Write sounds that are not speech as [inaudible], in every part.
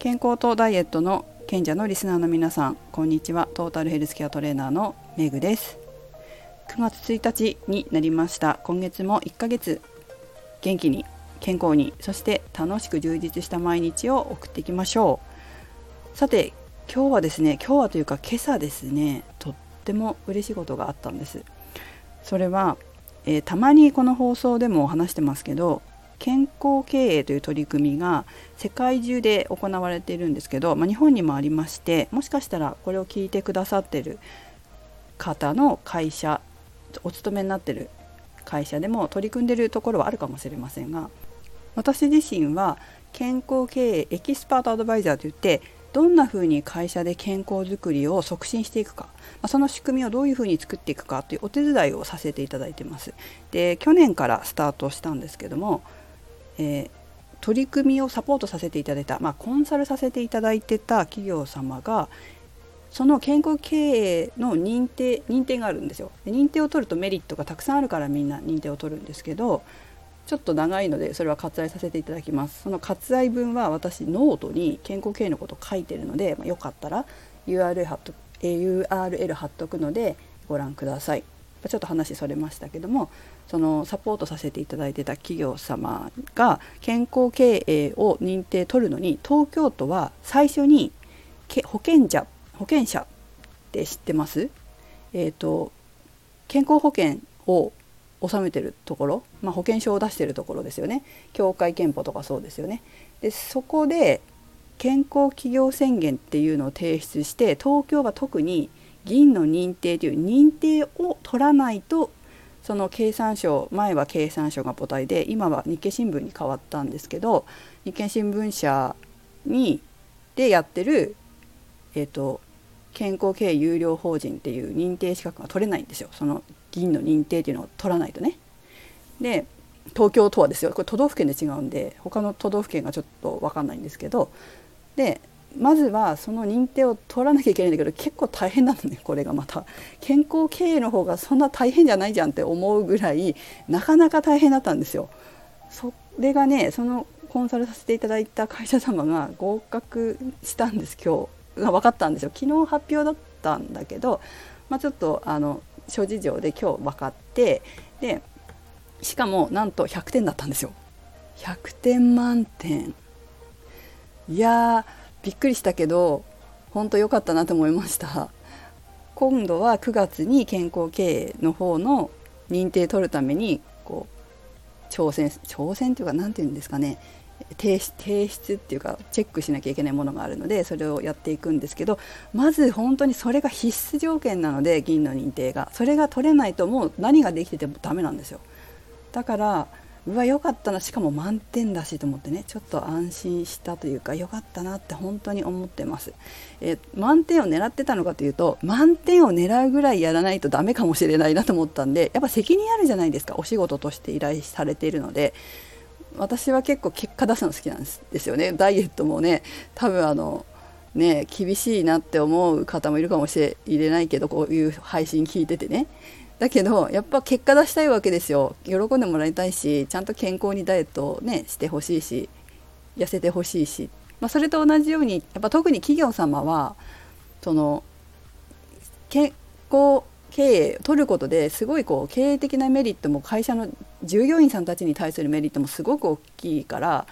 健康とダイエットの賢者のリスナーの皆さんこんにちは。トータルヘルスケアトレーナーのメグです。9月1日になりました。今月も1ヶ月。元気に健康にそして楽しく充実した毎日を送っていきましょう。さて今日はですね今日はというか今朝ですねとっても嬉しいことがあったんです。それは、えー、たまにこの放送でも話してますけど健康経営という取り組みが世界中で行われているんですけど、まあ、日本にもありましてもしかしたらこれを聞いてくださってる方の会社お勤めになってる会社でも取り組んでるところはあるかもしれませんが私自身は健康経営エキスパートアドバイザーといってどんなふうに会社で健康づくりを促進していくか、ま、その仕組みをどういうふうに作っていくかというお手伝いをさせていただいてます。で去年からスタートしたんですけどもえー、取り組みをサポートさせていただいた、まあ、コンサルさせていただいてた企業様がその健康経営の認定認定があるんですよ。で認定を取るとメリットがたくさんあるからみんな認定を取るんですけどちょっと長いのでそれは割愛させていただきます。その割愛分は私ノートに健康経営のこと書いてるので、まあ、よかったら URL 貼っと URL 貼っとくのでご覧ください。ちょっと話それましたけどもそのサポートさせていただいてた企業様が健康経営を認定取るのに東京都は最初に保険者保険者って知ってます？えっ、ー、と健康保険を納めてるところ、まあ、保険証を出してるところですよね。協会憲法とかそうですよね。でそこで健康企業宣言っていうのを提出して東京が特に銀の認定という認定を取らないとその経産省前は経産省が母体で今は日経新聞に変わったんですけど日経新聞社にでやってる、えーと、健康経営有料法人っていう認定資格が取れないんですよ。その銀の認定っていうのを取らないとね。で東京都はですよ。これ都道府県で違うんで他の都道府県がちょっと分かんないんですけど。でまずはその認定を取らなきゃいけないんだけど結構大変なのねこれがまた。健康経営の方がそんな大変じゃないじゃんって思うぐらいなかなか大変だったんですよ。それがねそのコンサルさせていただいた会社様が合格したんです今日。が分かったんですよ。昨日発表だったんだけど、まあ、ちょっとあの諸事情で今日分かってでしかもなんと100点だったんですよ。100点満点。いやーびっくりしたけど本当良かったなと思いました。今度は9月に健康経営の方の認定取るためにこう挑戦挑戦っていうか何て言うんですかね。提出っていうかチェックしなきゃいけないものがあるのでそれをやっていくんですけどまず本当にそれが必須条件なので銀の認定が。それが取れないともう何ができててもダメなんですよ。だからうわ良かったな。しかも満点だしと思ってねちょっと安心したというか良かったなって本当に思ってます、え満点を狙ってたのかというと満点を狙うぐらいやらないとダメかもしれないなと思ったんでやっぱ責任あるじゃないですか。お仕事として依頼されているので。私は結構結果出すの好きなんですよね。ダイエットもね多分あのね厳しいなって思う方もいるかもしれないけどこういう配信聞いててね。だけどやっぱ結果出したいわけですよ。喜んでもらいたいしちゃんと健康にダイエットねしてほしいし痩せてほしいし、まあ、それと同じようにやっぱ特に企業様はその健康経営を取ることですごいこう経営的なメリットも会社の従業員さんたちに対するメリットもすごく大きいから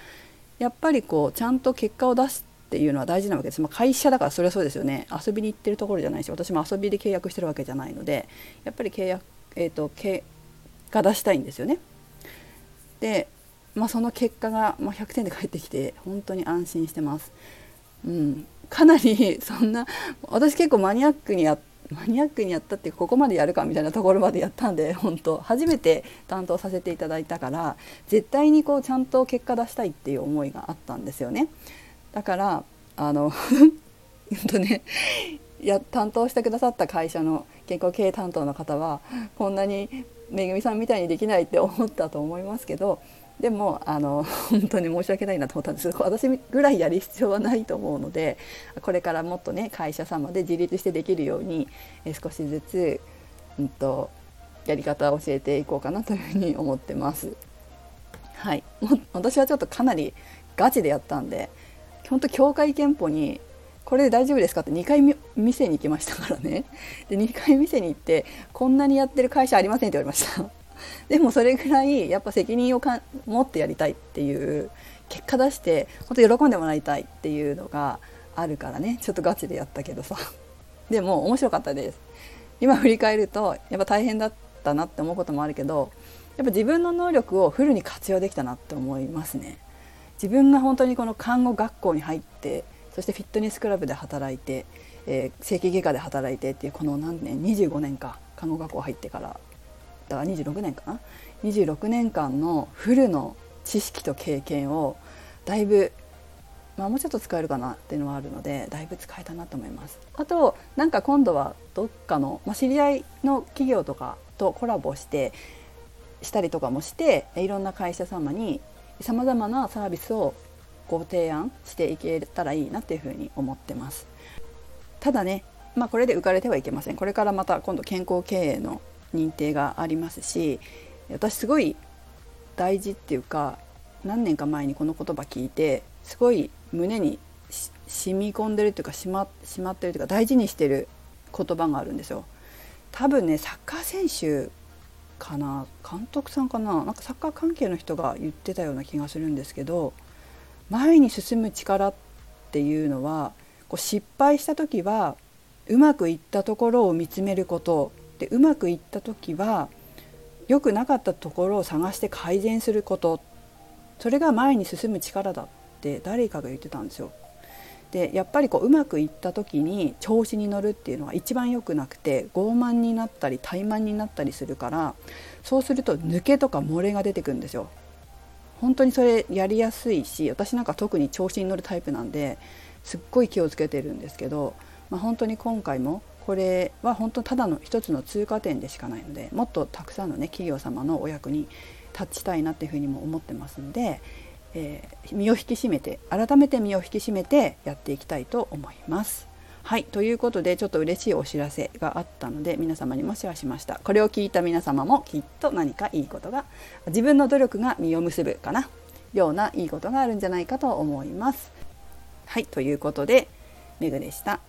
やっぱりこうちゃんと結果を出しっていうのは大事なわけです、まあ、会社だからそれはそうですよね遊びに行ってるところじゃないし私も遊びで契約してるわけじゃないのでやっぱり契約、えーと、結果出したいんですよね。で、まあ、その結果が、まあ、100点で返ってきて本当に安心してます。うん、かなりそんな私結構マニアックにやマニアックにやったってここまでやるかみたいなところまでやったんで本当初めて担当させていただいたから絶対にこうちゃんと結果出したいっていう思いがあったんですよね。だからあの [laughs] とねや担当してくださった会社の健康経営担当の方はこんなにめぐみさんみたいにできないって思ったと思いますけどでもあの本当に申し訳ないなと思ったんですけど私ぐらいやる必要はないと思うのでこれからもっとね会社様で自立してできるように少しずつ、うんと、やり方を教えていこうかなというふうに思ってます。はい、も私はちょっとかなりガチでやったんで本当協会憲法にこれで大丈夫ですかって2回店に行きましたからね。で2回店に行ってこんなにやってる会社ありませんって言われました。[laughs] でもそれぐらいやっぱ責任をか持ってやりたいっていう結果出して本当喜んでもらいたいっていうのがあるからね。ちょっとガチでやったけどさ。[laughs] でも面白かったです。今振り返るとやっぱ大変だったなって思うこともあるけどやっぱ自分の能力をフルに活用できたなって思いますね。自分が本当にこの看護学校に入ってそしてフィットネスクラブで働いて、えー、整形外科で働いてっていうこの何年25年か看護学校入ってからだから26年かな？26年間のフルの知識と経験をだいぶまあ、もうちょっと使えるかなっていうのはあるのでだいぶ使えたなと思います。あとなんか今度はどっかの、まあ、知り合いの企業とかとコラボしてしたりとかもしていろんな会社様にさまざまなサービスをご提案していけたらいいなっていうふうに思ってますただねまあこれで浮かれてはいけませんこれからまた今度健康経営の認定がありますし私すごい大事っていうか何年か前にこの言葉聞いてすごい胸に染み込んでるっていうかしましまってるというか大事にしてる言葉があるんですよ。多分ねサッカー選手かな？監督さんかな？なんかサッカー関係の人が言ってたような気がするんですけど前に進む力っていうのはこう失敗した時はうまくいったところを見つめることでうまくいった時は良くなかったところを探して改善すること。それが前に進む力だって誰かが言ってたんですよ。でやっぱりこううまくいった時に調子に乗るっていうのは一番良くなくて傲慢になったり怠慢になったりするからそうすると抜けとか漏れが出てくるんですよ。本当にそれやりやすいし私なんか特に調子に乗るタイプなんですっごい気をつけてるんですけど、まあ、本当に今回もこれは本当ただの一つの通過点でしかないのでもっとたくさんのね企業様のお役に立ちたいなっていうふうにも思ってますので、えー、身を引き締めて改めて身を引き締めてやっていきたいと思います。はいということでちょっと嬉しいお知らせがあったので皆様にもシェアしました。これを聞いた皆様もきっと何かいいことが自分の努力が実を結ぶかな。ようないいことがあるんじゃないかと思います。はいということでメグでした。